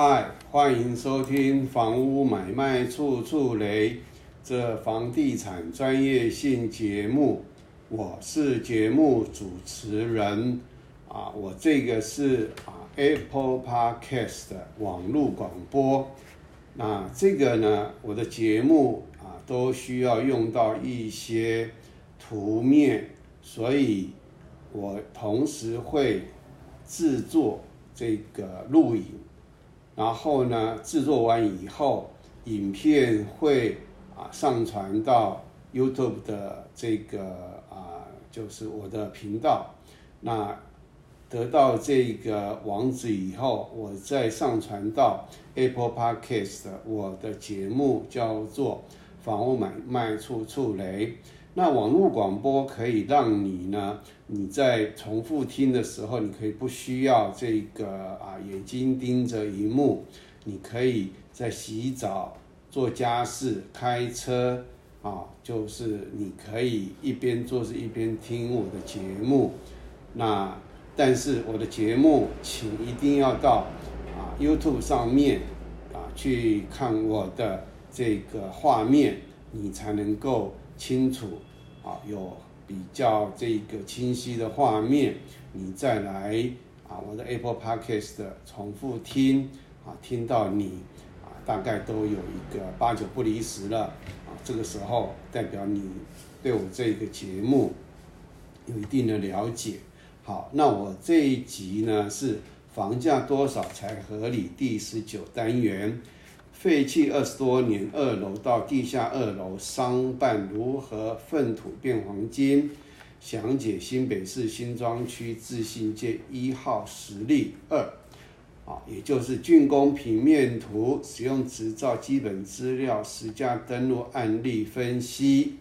嗨，欢迎收听房屋买卖处处雷这房地产专业性节目，我是节目主持人啊，我这个是啊 Apple Podcast 的网络广播，那这个呢，我的节目啊都需要用到一些图面，所以我同时会制作这个录影。然后呢，制作完以后，影片会啊上传到 YouTube 的这个啊，就是我的频道。那得到这个网址以后，我再上传到 Apple Podcast。我的节目叫做《房屋买卖处处雷》。那网络广播可以让你呢，你在重复听的时候，你可以不需要这个啊眼睛盯着荧幕，你可以在洗澡、做家事、开车啊，就是你可以一边做事一边听我的节目。那但是我的节目，请一定要到啊 YouTube 上面啊去看我的这个画面，你才能够清楚。啊，有比较这个清晰的画面，你再来啊，我的 Apple Podcast 的重复听啊，听到你啊，大概都有一个八九不离十了啊，这个时候代表你对我这个节目有一定的了解。好，那我这一集呢是房价多少才合理？第十九单元。废弃二十多年，二楼到地下二楼商办如何粪土变黄金？详解新北市新庄区自信街一号实例二，啊，也就是竣工平面图、使用执照基本资料、实价登录案例分析。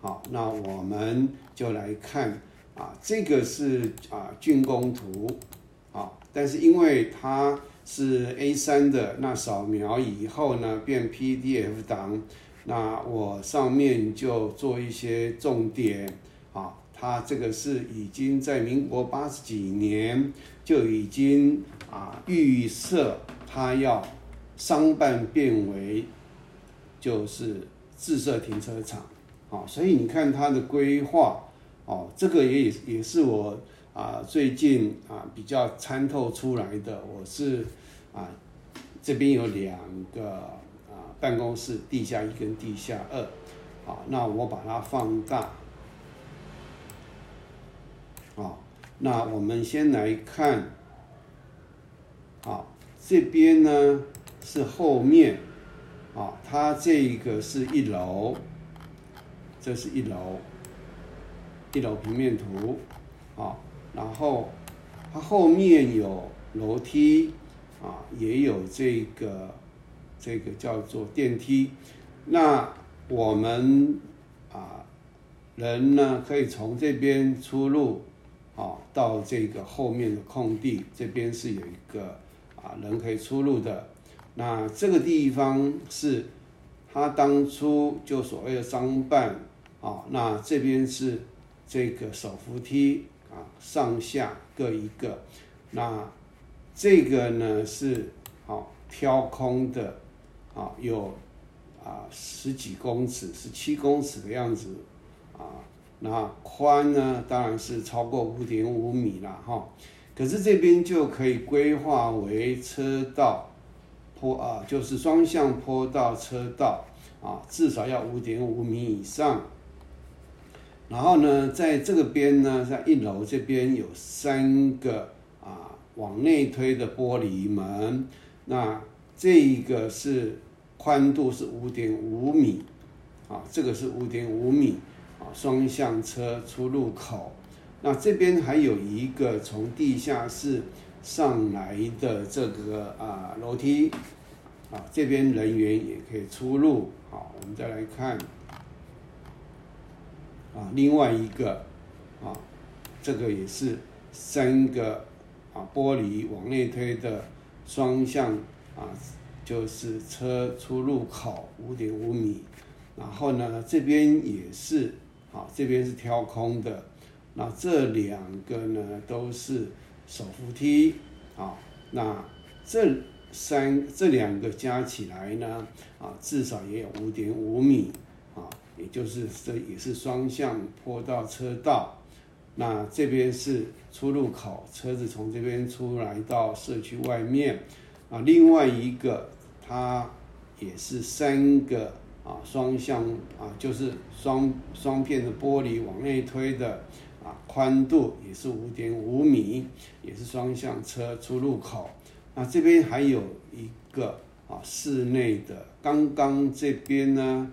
好，那我们就来看啊，这个是啊竣工图，啊，但是因为它。是 A3 的，那扫描以后呢，变 PDF 档，那我上面就做一些重点啊。它这个是已经在民国八十几年就已经啊预设它要商办变为就是自设停车场，啊，所以你看它的规划哦，这个也也是我。啊，最近啊比较参透出来的，我是啊这边有两个啊办公室，地下一跟地下二，好，那我把它放大，好，那我们先来看，好，这边呢是后面，啊，它这个是一楼，这是一楼，一楼平面图，啊。然后它后面有楼梯啊，也有这个这个叫做电梯。那我们啊人呢可以从这边出入啊，到这个后面的空地，这边是有一个啊人可以出入的。那这个地方是他当初就所谓的商办啊，那这边是这个手扶梯。啊，上下各一个，那这个呢是好挑空的，啊有啊十几公尺，十七公尺的样子，啊那宽呢当然是超过五点五米了哈，可是这边就可以规划为车道坡啊，就是双向坡道车道啊，至少要五点五米以上。然后呢，在这个边呢，在一楼这边有三个啊往内推的玻璃门，那这一个是宽度是五点五米，啊，这个是五点五米，啊，双向车出入口。那这边还有一个从地下室上来的这个啊楼梯，啊，这边人员也可以出入。好，我们再来看。啊，另外一个，啊，这个也是三个啊玻璃往内推的双向啊，就是车出入口五点五米，然后呢这边也是啊，这边是挑空的，那这两个呢都是手扶梯啊，那这三这两个加起来呢，啊，至少也有五点五米，也就是这也是双向坡道车道。那这边是出入口，车子从这边出来到社区外面，啊，另外一个它也是三个啊双向啊，就是双双片的玻璃往内推的。啊，宽度也是五点五米，也是双向车出入口。那这边还有一个啊，室内的。刚刚这边呢，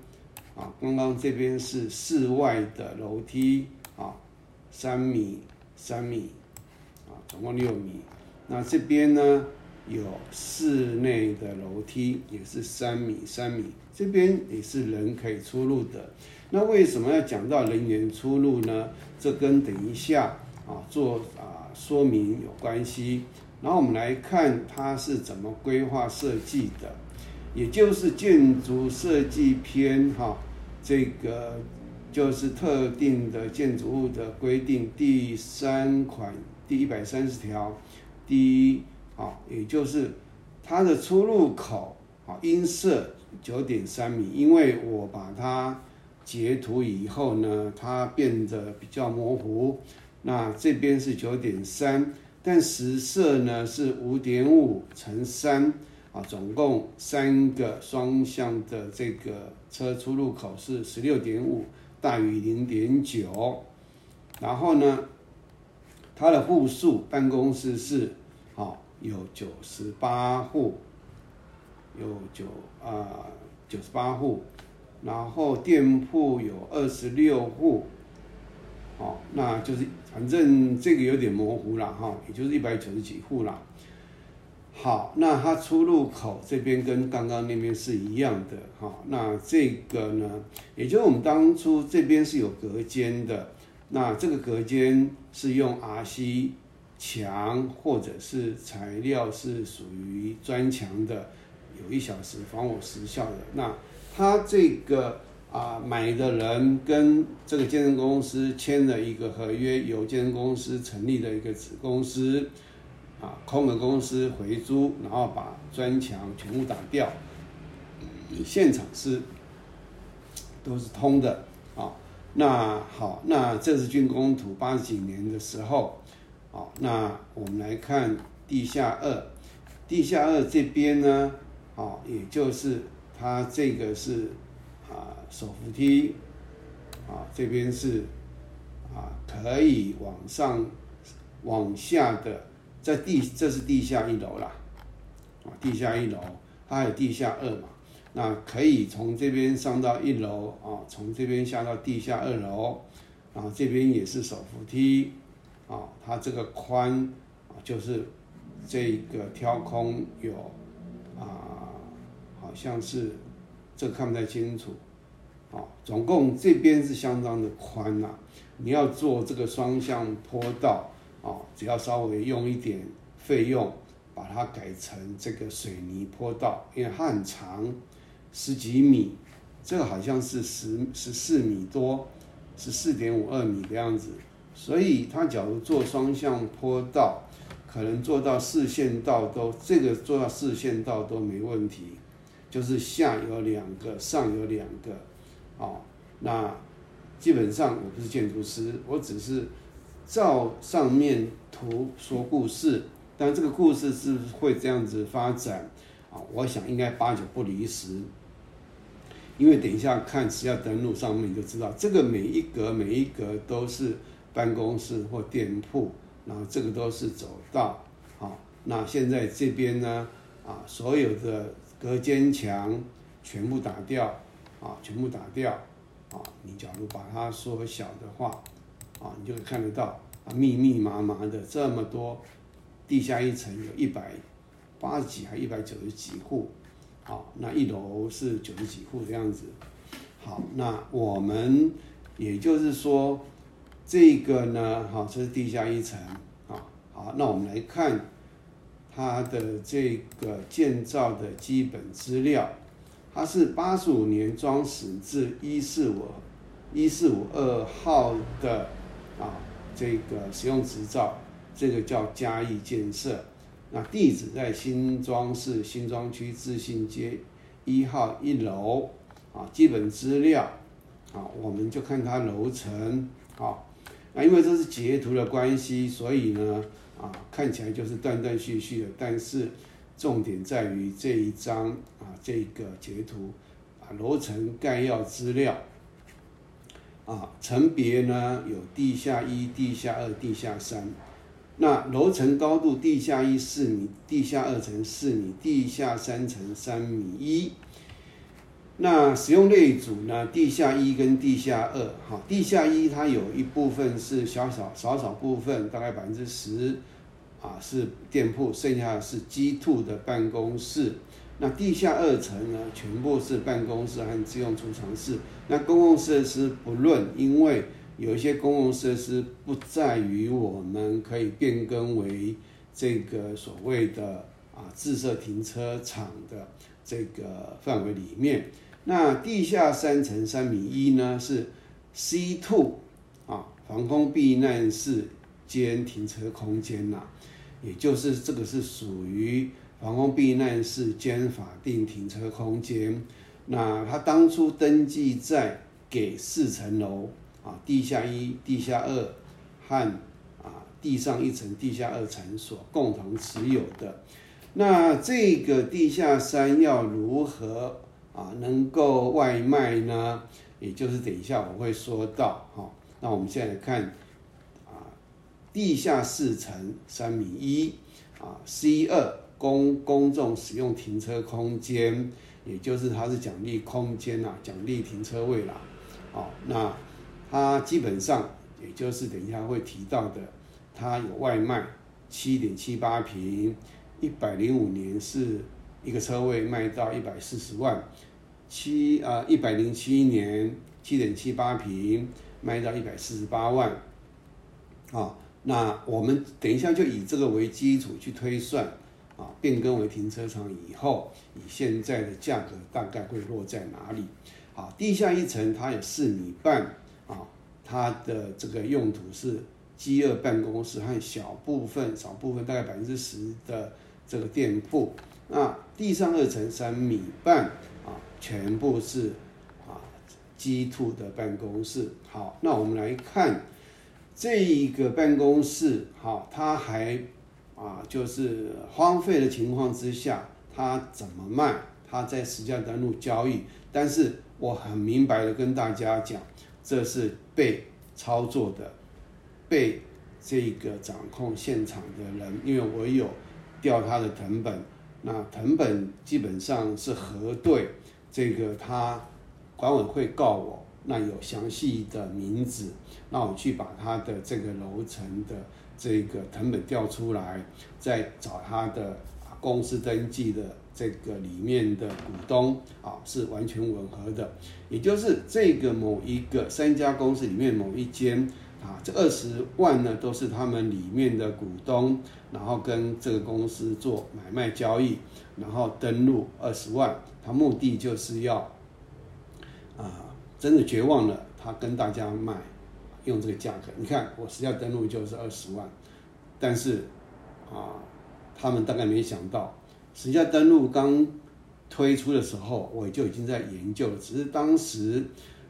啊，刚刚这边是室外的楼梯啊，三米三米，啊，总共六米。那这边呢，有室内的楼梯，也是三米三米，这边也是人可以出入的。那为什么要讲到人员出入呢？这跟等一下啊做啊说明有关系。然后我们来看它是怎么规划设计的，也就是建筑设计篇哈，这个就是特定的建筑物的规定第三款第一百三十条第一啊，也就是它的出入口啊应设九点三米，因为我把它。截图以后呢，它变得比较模糊。那这边是九点三，但实设呢是五点五乘三啊，总共三个双向的这个车出入口是十六点五，大于零点九。然后呢，它的户数办公室是啊有九十八户，有九啊九十八户。然后店铺有二十六户，哦，那就是反正这个有点模糊了哈，也就是一百九十几户了。好，那它出入口这边跟刚刚那边是一样的哈。那这个呢，也就是我们当初这边是有隔间的，那这个隔间是用 RC 墙或者是材料是属于砖墙的，有一小时防火时效的那。他这个啊，买的人跟这个健身公司签了一个合约，由健身公司成立的一个子公司，啊，空的公司回租，然后把砖墙全部打掉，现场是都是通的啊。那好，那这是竣工图，八十几年的时候，啊，那我们来看地下二，地下二这边呢，啊，也就是。它这个是啊手扶梯，啊这边是啊可以往上往下的，在地这是地下一楼啦，啊地下一楼，它有地下二嘛，那可以从这边上到一楼啊，从这边下到地下二楼，然后这边也是手扶梯，啊它这个宽啊就是这个挑空有啊。好像是，这看不太清楚，啊，总共这边是相当的宽呐。你要做这个双向坡道，哦，只要稍微用一点费用，把它改成这个水泥坡道，因为它很长，十几米，这个好像是十十四米多，十四点五二米的样子。所以它假如做双向坡道，可能做到四线道都，这个做到四线道都没问题。就是下有两个，上有两个，哦，那基本上我不是建筑师，我只是照上面图说故事，但这个故事是会这样子发展啊？我想应该八九不离十，因为等一下看只要登录上面就知道，这个每一格每一格都是办公室或店铺，然后这个都是走道，好，那现在这边呢，啊，所有的。隔间墙全部打掉，啊，全部打掉，啊，你假如把它缩小的话，啊，你就会看得到，啊，密密麻麻的这么多，地下一层有一百八十几还一百九十几户，好，那一楼是九十几户这样子，好，那我们也就是说，这个呢，好，这是地下一层，啊，好，那我们来看。它的这个建造的基本资料，它是八十五年装始至一四五一四五二号的啊，这个使用执照，这个叫嘉义建设。那地址在新庄市新庄区自信街一号一楼啊。基本资料啊，我们就看它楼层啊。那因为这是截图的关系，所以呢啊，看起来就是断断续续的，但是重点在于这一张啊，这个截图啊，楼层概要资料啊，层别呢有地下一、地下二、地下三。那楼层高度，地下一四米，地下二层四米，地下三层三米一。那使用类组呢？地下一跟地下二，哈，地下一它有一部分是小小少少部分，大概百分之十，啊是店铺，剩下的是 G two 的办公室。那地下二层呢，全部是办公室和自用储藏室。那公共设施不论，因为有一些公共设施不在于我们可以变更为这个所谓的啊自设停车场的这个范围里面。那地下三层三米一呢是 C two 啊防空避难室兼停车空间呐，也就是这个是属于防空避难室兼法定停车空间。那他当初登记在给四层楼。啊，地下一、地下二和啊地上一层、地下二层所共同持有的，那这个地下三要如何啊能够外卖呢？也就是等一下我会说到哈。那我们现在看啊，地下四层三米一啊，C 二公公众使用停车空间，也就是它是奖励空间呐，奖励停车位啦。好，那。它基本上也就是等一下会提到的，它有外卖，七点七八平，一百零五年是一个车位卖到一百四十万，七啊一百零七年七点七八平卖到一百四十八万，啊，那我们等一下就以这个为基础去推算，啊，变更为停车场以后，以现在的价格大概会落在哪里？好，地下一层它有四米半。啊，它的这个用途是饥饿办公室和小部分、少部分大概百分之十的这个店铺。那地上二层三米半啊，全部是啊鸡兔的办公室。好，那我们来看这一个办公室，好，它还啊就是荒废的情况之下，他怎么卖？他在实价登录交易，但是我很明白的跟大家讲。这是被操作的，被这个掌控现场的人，因为我有调他的藤本，那藤本基本上是核对这个他管委会告我，那有详细的名字，那我去把他的这个楼层的这个藤本调出来，再找他的公司登记的。这个里面的股东啊是完全吻合的，也就是这个某一个三家公司里面某一间啊，这二十万呢都是他们里面的股东，然后跟这个公司做买卖交易，然后登录二十万，他目的就是要啊真的绝望了，他跟大家卖用这个价格，你看我实际登录就是二十万，但是啊他们大概没想到。实际登录刚推出的时候，我就已经在研究了。只是当时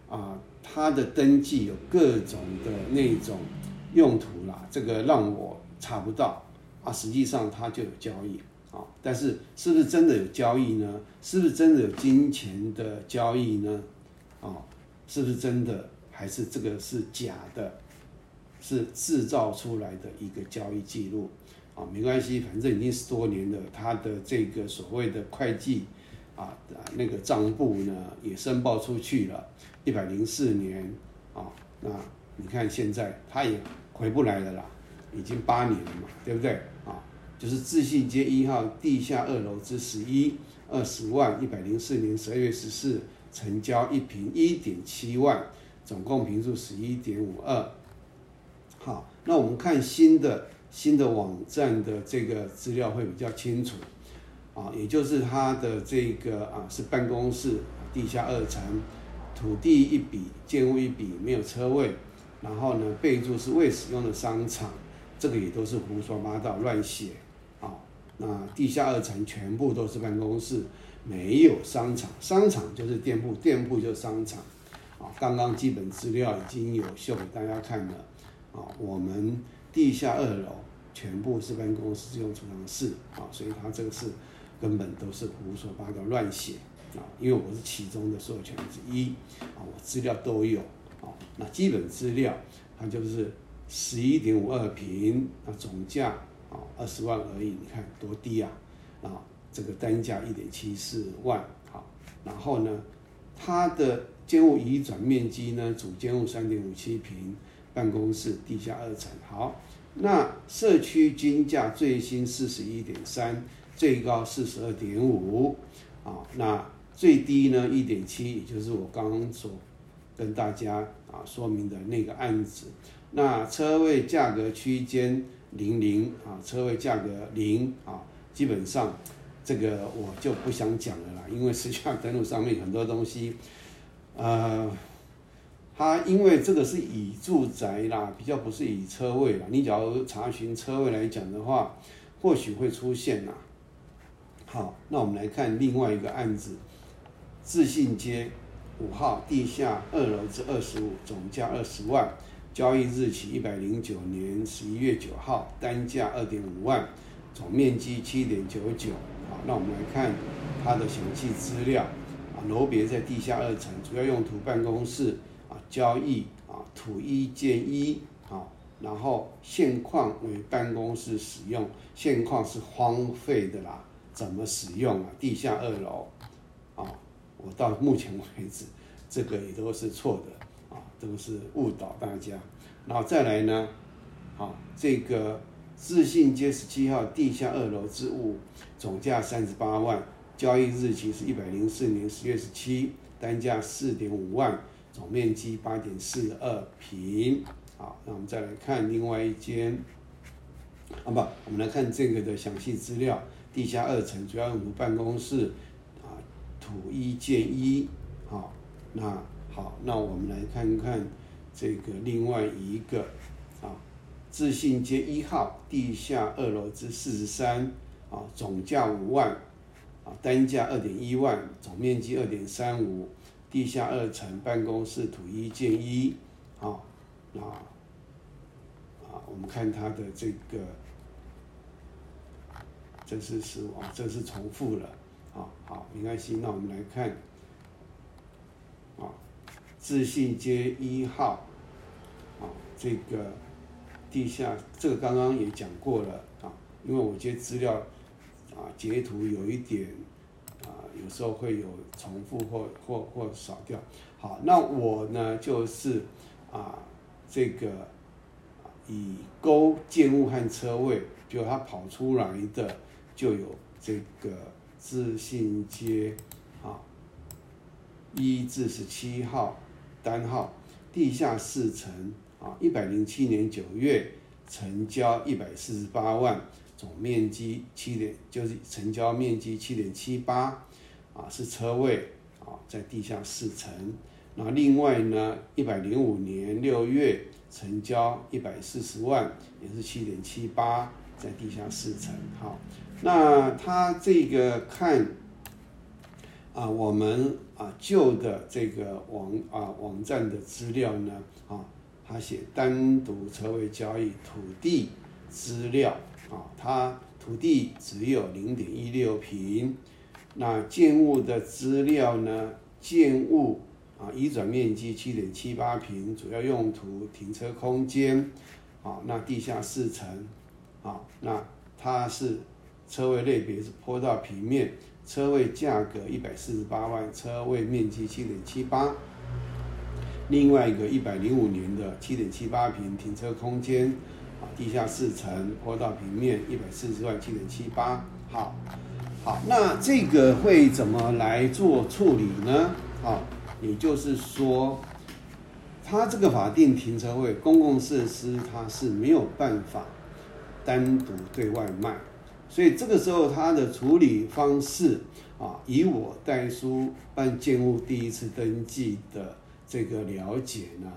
啊，它的登记有各种的那种用途啦，这个让我查不到啊。实际上它就有交易啊，但是是不是真的有交易呢？是不是真的有金钱的交易呢？啊，是不是真的还是这个是假的？是制造出来的一个交易记录？啊，没关系，反正已经十多年了，他的这个所谓的会计啊，那个账簿呢也申报出去了，一百零四年啊，那你看现在他也回不来了啦，已经八年了嘛，对不对啊？就是自信街一号地下二楼之十一，二十万，一百零四年十二月十四成交一平一点七万，总共平数十一点五二。好，那我们看新的。新的网站的这个资料会比较清楚，啊，也就是它的这个啊是办公室地下二层，土地一笔，建物一笔，没有车位，然后呢备注是未使用的商场，这个也都是胡说八道乱写，啊，那地下二层全部都是办公室，没有商场，商场就是店铺，店铺就是商场。啊，刚刚基本资料已经有秀给大家看了。啊，我们地下二楼全部是办公室用储藏室，啊，所以它这个是根本都是胡说八道乱写。啊，因为我是其中的授权之一，啊，我资料都有。啊，那基本资料它就是十一点五二平，那总价啊二十万而已，你看多低啊！啊，这个单价一点七四万，好，然后呢，它的建物移转面积呢，主建物三点五七平，办公室地下二层，好，那社区均价最新四十一点三，最高四十二点五，啊，那最低呢一点七，也就是我刚刚所跟大家啊说明的那个案子，那车位价格区间零零啊，车位价格零啊，基本上这个我就不想讲了啦，因为实际上登录上面很多东西，呃，它因为这个是以住宅啦，比较不是以车位啦，你假如查询车位来讲的话，或许会出现啦。好，那我们来看另外一个案子，自信街。五号地下二楼至二十五，总价二十万，交易日期一百零九年十一月九号，单价二点五万，总面积七点九九。那我们来看它的详细资料。啊，楼别在地下二层，主要用途办公室。啊，交易啊，土一建一。啊，然后现况为办公室使用，现况是荒废的啦。怎么使用啊？地下二楼。啊。我到目前为止，这个也都是错的啊，都是误导大家。然后再来呢，好，这个自信街十七号地下二楼之物，总价三十八万，交易日期是一百零四年十月十七，单价四点五万，总面积八点四二平。好，那我们再来看另外一间，啊不，我们来看这个的详细资料，地下二层主要用途办公室。啊土一建一，好，那好，那我们来看看这个另外一个，自信街一号地下二楼之四十三，啊，总价五万，啊，单价二点一万，总面积二点三五，地下二层办公室土一建一，啊，那啊，我们看它的这个，这是是啊，这是重复了。啊好，没关系。那我们来看，啊，自信街一号，啊，这个地下，这个刚刚也讲过了啊。因为我这些资料啊，截图有一点啊，有时候会有重复或或或少掉。好，那我呢就是啊，这个以勾建物和车位，就它跑出来的就有这个。自信街，啊，一至十七号单号，地下四层，啊，一百零七年九月成交一百四十八万，总面积七点，就是成交面积七点七八，啊，是车位，啊，在地下四层。那另外呢，一百零五年六月成交一百四十万，也是七点七八，在地下四层，好。那他这个看啊，我们啊旧的这个网啊网站的资料呢啊，他写单独车位交易土地资料啊，它土地只有零点一六平，那建物的资料呢，建物啊移转面积七点七八平，主要用途停车空间啊，那地下四层啊，那它是。车位类别是坡道平面，车位价格一百四十八万，车位面积七点七八。另外一个一百零五年的七点七八平停车空间，啊，地下四层，坡道平面一百四十万，七点七八。好，好，那这个会怎么来做处理呢？啊，也就是说，它这个法定停车位公共设施，它是没有办法单独对外卖。所以这个时候，它的处理方式啊，以我代书办建物第一次登记的这个了解呢，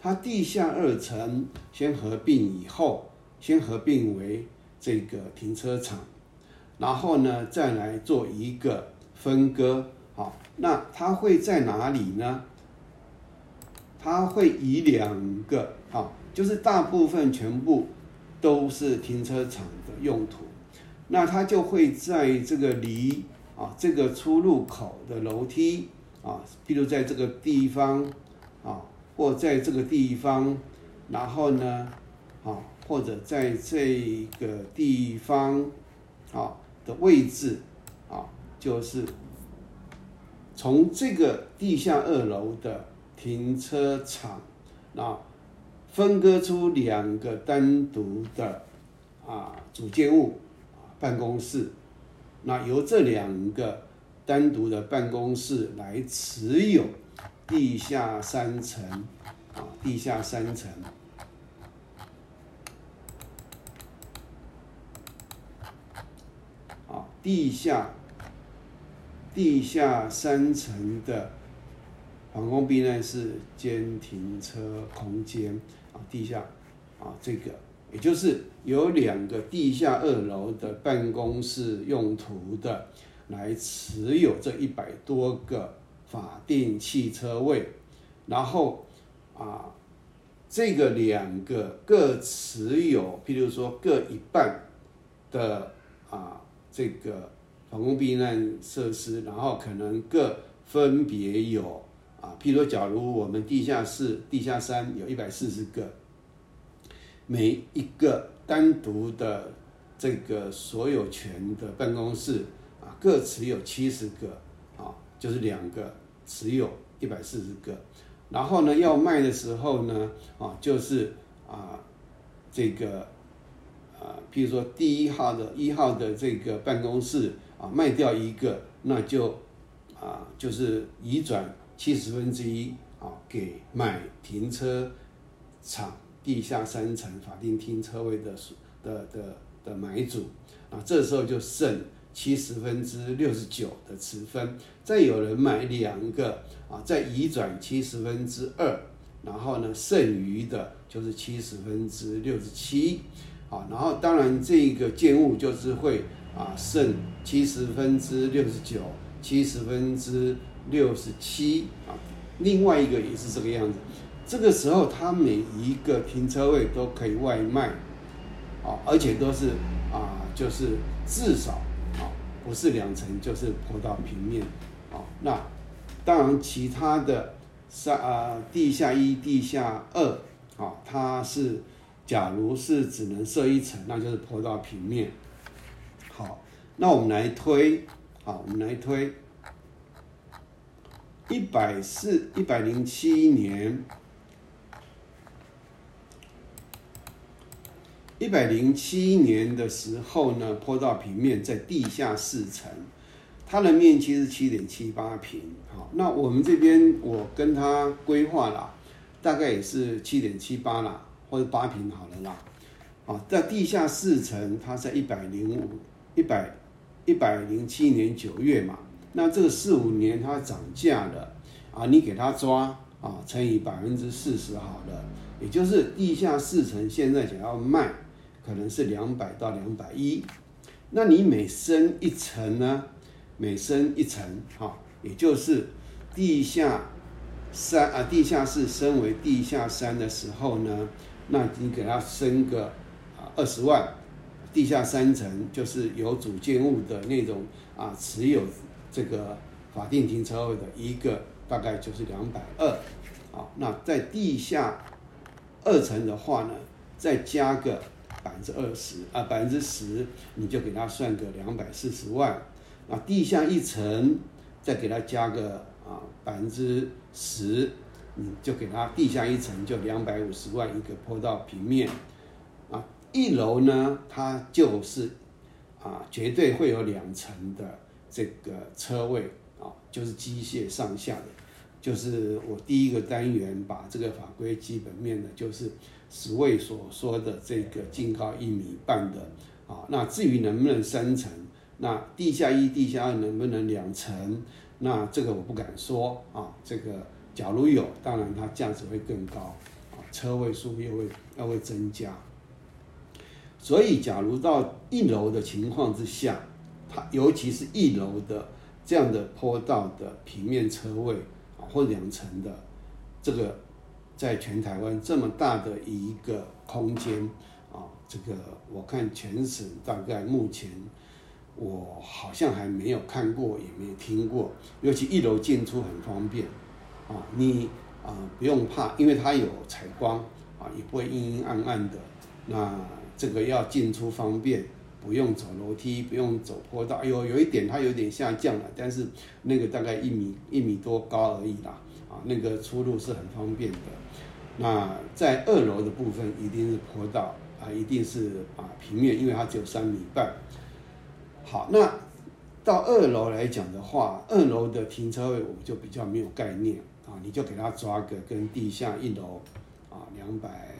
它地下二层先合并以后，先合并为这个停车场，然后呢再来做一个分割，好，那它会在哪里呢？它会以两个，啊，就是大部分全部都是停车场的用途，那它就会在这个离啊这个出入口的楼梯啊，譬如在这个地方啊，或在这个地方，然后呢，啊，或者在这个地方啊的位置啊，就是从这个地下二楼的。停车场，那分割出两个单独的啊主建物办公室，那由这两个单独的办公室来持有地下三层啊，地下三层啊，地下地下三层的。防空避难室兼停车空间啊，地下啊，这个也就是有两个地下二楼的办公室用途的，来持有这一百多个法定汽车位，然后啊，这个两个各持有，譬如说各一半的啊这个防空避难设施，然后可能各分别有。啊，譬如说，假如我们地下室、地下三有一百四十个，每一个单独的这个所有权的办公室，各持有七十个，啊，就是两个持有一百四十个，然后呢，要卖的时候呢，啊，就是啊，这个啊，譬如说第一号的一号的这个办公室啊，卖掉一个，那就啊，就是移转。七十分之一啊，给买停车场地下三层法定停车位的的的的买主啊，这时候就剩七十分之六十九的持分，再有人买两个啊，再移转七十分之二，然后呢，剩余的就是七十分之六十七啊，然后当然这个建物就是会啊，剩七十分之六十九，七十分之。六十七啊，另外一个也是这个样子。这个时候，它每一个停车位都可以外卖，啊，而且都是啊，就是至少，不是两层就是坡道平面，啊，那当然其他的三啊，地下一、地下二，啊，它是假如是只能设一层，那就是坡道平面。好，那我们来推，好，我们来推。一百四一百零七年，一百零七年的时候呢，坡道平面在地下四层，它的面积是七点七八平。好，那我们这边我跟他规划了，大概也是七点七八啦，或者八平好了啦。啊，在地下四层，它在一百零五一百一百零七年九月嘛。那这个四五年它涨价了啊，你给它抓啊，乘以百分之四十好了，也就是地下四层现在想要卖，可能是两百到两百一，那你每升一层呢，每升一层哈，也就是地下三啊，地下室升为地下三的时候呢，那你给它升个啊二十万，地下三层就是有主建物的那种啊持有。这个法定停车位的一个大概就是两百二，好，那在地下二层的话呢，再加个百分之二十啊，百分之十，你就给他算个两百四十万。那地下一层再给他加个啊百分之十，你就给他地下一层就两百五十万一个坡道平面。啊，一楼呢，它就是啊绝对会有两层的。这个车位啊，就是机械上下的，就是我第一个单元把这个法规基本面呢，就是十位所说的这个净高一米半的啊。那至于能不能三层，那地下一、地下二能不能两层，那这个我不敢说啊。这个假如有，当然它价值会更高啊，车位数又会又会增加。所以，假如到一楼的情况之下。它尤其是一楼的这样的坡道的平面车位啊，或两层的这个，在全台湾这么大的一个空间啊，这个我看全省大概目前我好像还没有看过，也没有听过，尤其一楼进出很方便啊，你啊不用怕，因为它有采光啊，也不会阴阴暗暗的，那这个要进出方便。不用走楼梯，不用走坡道。哎呦，有一点它有点下降了，但是那个大概一米一米多高而已啦。那个出入是很方便的。那在二楼的部分一定是坡道啊，一定是啊平面，因为它只有三米半。好，那到二楼来讲的话，二楼的停车位我们就比较没有概念啊，你就给它抓个跟地下一楼啊两百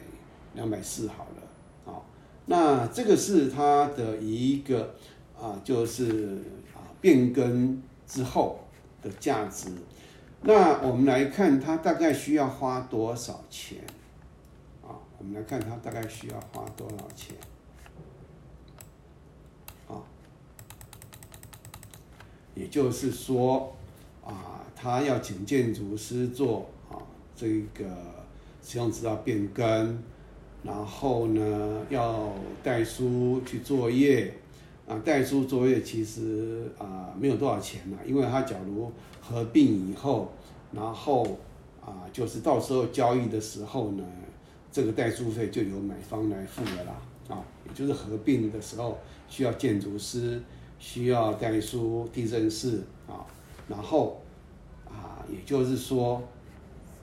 两百四好了。好那这个是它的一个啊，就是啊变更之后的价值。那我们来看它大概需要花多少钱啊？我们来看它大概需要花多少钱啊？也就是说啊，他要请建筑师做啊这个使用资料变更。然后呢，要带书去作业，啊，代书作业其实啊没有多少钱呐，因为他假如合并以后，然后啊就是到时候交易的时候呢，这个代书费就由买方来付了啦，啊，也就是合并的时候需要建筑师，需要代书、地震室啊，然后啊，也就是说。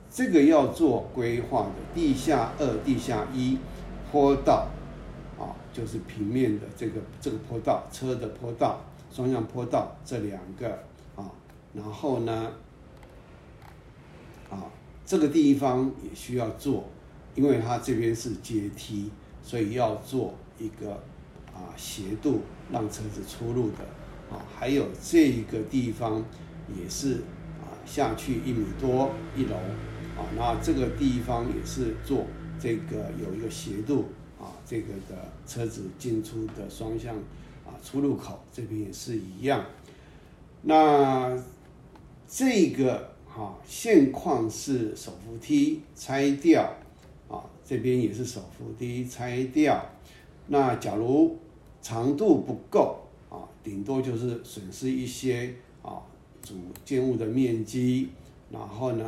这个要做规划的地下二、地下一坡道，啊，就是平面的这个这个坡道，车的坡道、双向坡道这两个啊，然后呢，啊，这个地方也需要做，因为它这边是阶梯，所以要做一个啊斜度让车子出入的啊，还有这一个地方也是啊下去一米多一楼。啊，那这个地方也是做这个有一个斜度，这个的车子进出的双向啊出入口这边也是一样。那这个哈现况是手扶梯拆掉啊，这边也是手扶梯拆掉。那假如长度不够啊，顶多就是损失一些啊主建物的面积，然后呢。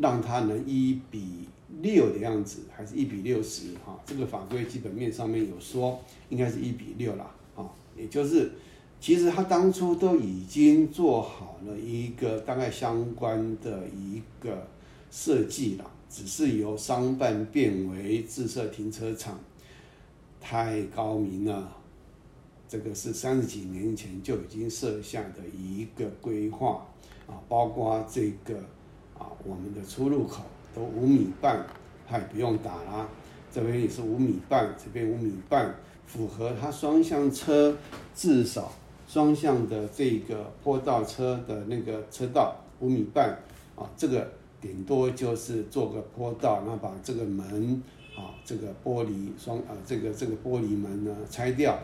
让它能一比六的样子，还是一比六十？哈，这个法规基本面上面有说，应该是一比六啦。啊，也就是，其实他当初都已经做好了一个大概相关的一个设计了，只是由商办变为自设停车场，太高明了。这个是三十几年前就已经设下的一个规划啊，包括这个。啊，我们的出入口五米半，嗨不用打啦。这边也是五米半，这边五米半，符合它双向车至少双向的这个坡道车的那个车道五米半啊。这个顶多就是做个坡道，那把这个门啊，这个玻璃双啊，这个这个玻璃门呢拆掉，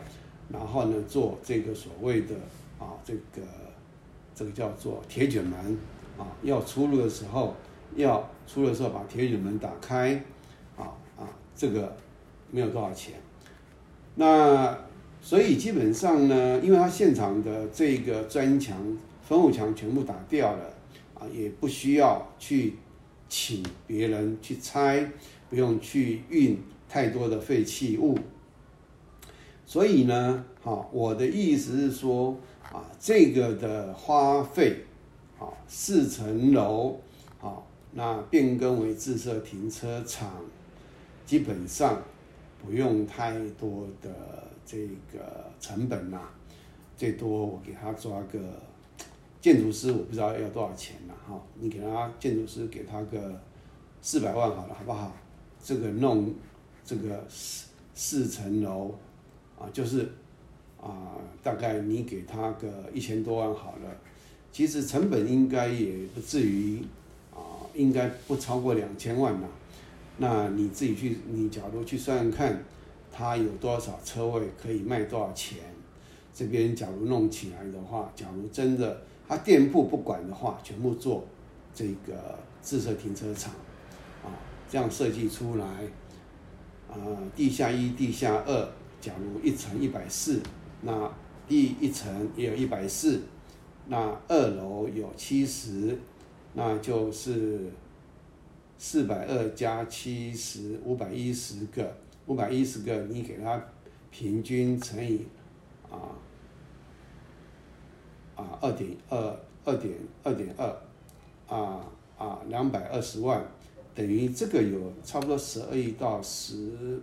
然后呢做这个所谓的啊，这个这个叫做铁卷门。啊，要出入的时候，要出的时候把铁卷门打开，啊啊，这个没有多少钱。那所以基本上呢，因为他现场的这个砖墙、分户墙全部打掉了，啊，也不需要去请别人去拆，不用去运太多的废弃物。所以呢，好，我的意思是说，啊，这个的花费。啊，四层楼，啊，那变更为自设停车场，基本上不用太多的这个成本呐，最多我给他抓个建筑师，我不知道要多少钱了哈，你给他建筑师给他个四百万好了，好不好？这个弄这个四四层楼啊，就是啊，大概你给他个一千多万好了。其实成本应该也不至于，应该不超过两千万呐。那你自己去，你假如去算算看，它有多少车位可以卖多少钱？这边假如弄起来的话，假如真的他店铺不管的话，全部做这个自设停车场，啊，这样设计出来，啊，地下一、地下二，假如一层一百四，那第一层也有一百四，那二楼有七十，那就是四百二加七十，五百一十个，五百一十个，你给它平均乘以啊啊二点二二点二点二啊啊两百二十万，等于这个有差不多十二亿到十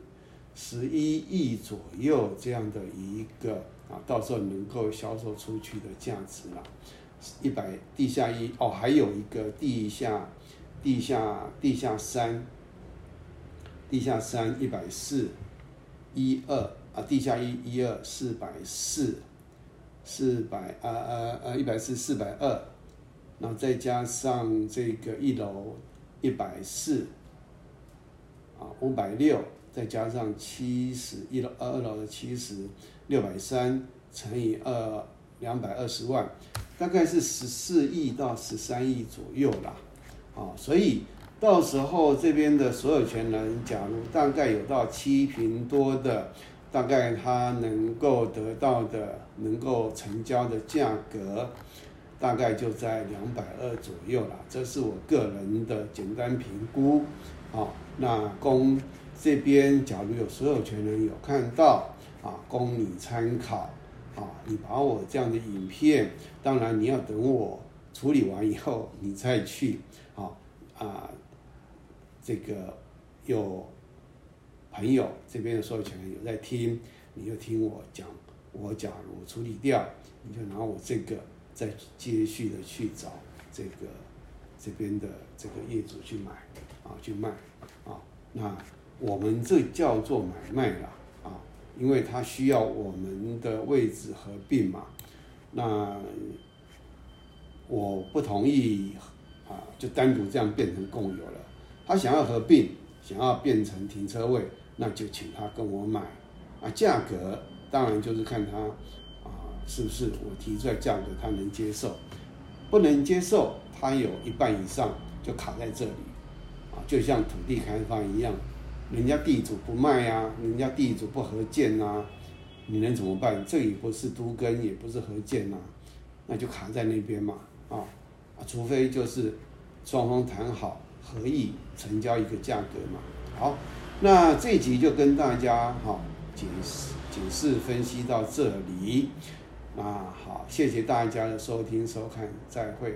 十一亿左右这样的一个。啊，到时候能够销售出去的价值了，一百地下一哦，还有一个地下地下地下三，地下三一百四一二啊，地下一一二四百四四百啊啊啊一百四四百二，然后再加上这个一楼一百四啊五百六。再加上七十一楼二楼的七十六百三乘以二两百二十万，大概是十四亿到十三亿左右啦，啊，所以到时候这边的所有权人，假如大概有到七平多的，大概他能够得到的能够成交的价格，大概就在两百二左右啦，这是我个人的简单评估，啊，那供。这边假如有所有权人有看到啊，供你参考。啊，你把我这样的影片，当然你要等我处理完以后，你再去啊啊，这个有朋友这边的所有权人有在听，你就听我讲，我假如处理掉，你就拿我这个再继续的去找这个这边的这个业主去买啊，去卖啊，那。我们这叫做买卖了，因为它需要我们的位置合并嘛。那我不同意啊，就单独这样变成共有了。他想要合并，想要变成停车位，那就请他跟我买啊。价格当然就是看他啊，是不是我提出来价格他能接受，不能接受，他有一半以上就卡在这里啊，就像土地开发一样。人家地主不卖呀，人家地主不合建呐，你能怎么办？这也不是都根，也不是合建呐，那就卡在那边嘛，啊，除非就是双方谈好合意成交一个价格嘛。好，那这集就跟大家哈解释解释分析到这里，那好，谢谢大家的收听收看，再会。